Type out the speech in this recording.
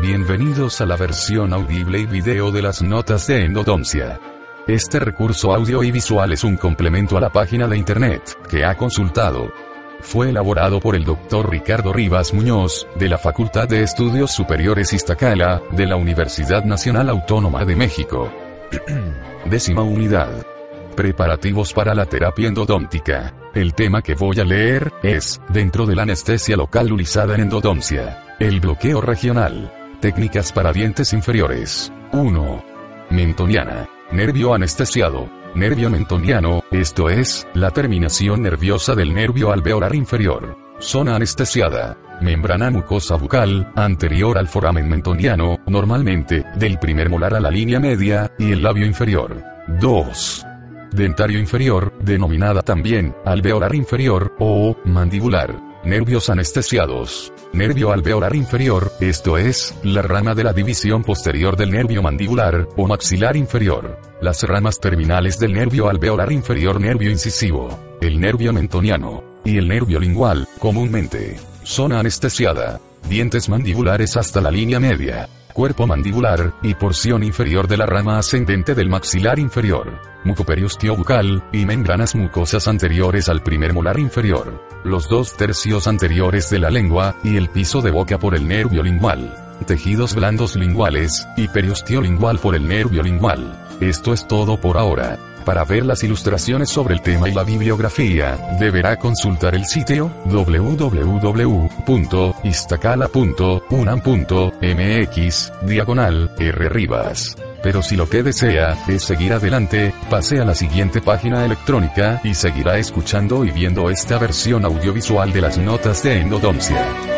Bienvenidos a la versión audible y video de las notas de endodoncia. Este recurso audio y visual es un complemento a la página de internet que ha consultado. Fue elaborado por el Dr. Ricardo Rivas Muñoz, de la Facultad de Estudios Superiores Iztacala, de la Universidad Nacional Autónoma de México. Décima unidad. Preparativos para la terapia endodóntica. El tema que voy a leer es, dentro de la anestesia local utilizada en endodoncia, el bloqueo regional. Técnicas para dientes inferiores. 1. Mentoniana. Nervio anestesiado. Nervio mentoniano, esto es, la terminación nerviosa del nervio alveolar inferior. Zona anestesiada. Membrana mucosa bucal, anterior al foramen mentoniano, normalmente, del primer molar a la línea media, y el labio inferior. 2. Dentario inferior, denominada también, alveolar inferior, o, mandibular. Nervios anestesiados. Nervio alveolar inferior, esto es, la rama de la división posterior del nervio mandibular, o maxilar inferior. Las ramas terminales del nervio alveolar inferior nervio incisivo. El nervio mentoniano. Y el nervio lingual, comúnmente. Zona anestesiada. Dientes mandibulares hasta la línea media cuerpo mandibular, y porción inferior de la rama ascendente del maxilar inferior, mucoperiostio bucal, y membranas mucosas anteriores al primer molar inferior, los dos tercios anteriores de la lengua, y el piso de boca por el nervio lingual, tejidos blandos linguales, y periostio lingual por el nervio lingual. Esto es todo por ahora. Para ver las ilustraciones sobre el tema y la bibliografía, deberá consultar el sitio www.istacala.unam.mx, diagonal, R. Rivas. Pero si lo que desea es seguir adelante, pase a la siguiente página electrónica y seguirá escuchando y viendo esta versión audiovisual de las notas de endodoncia.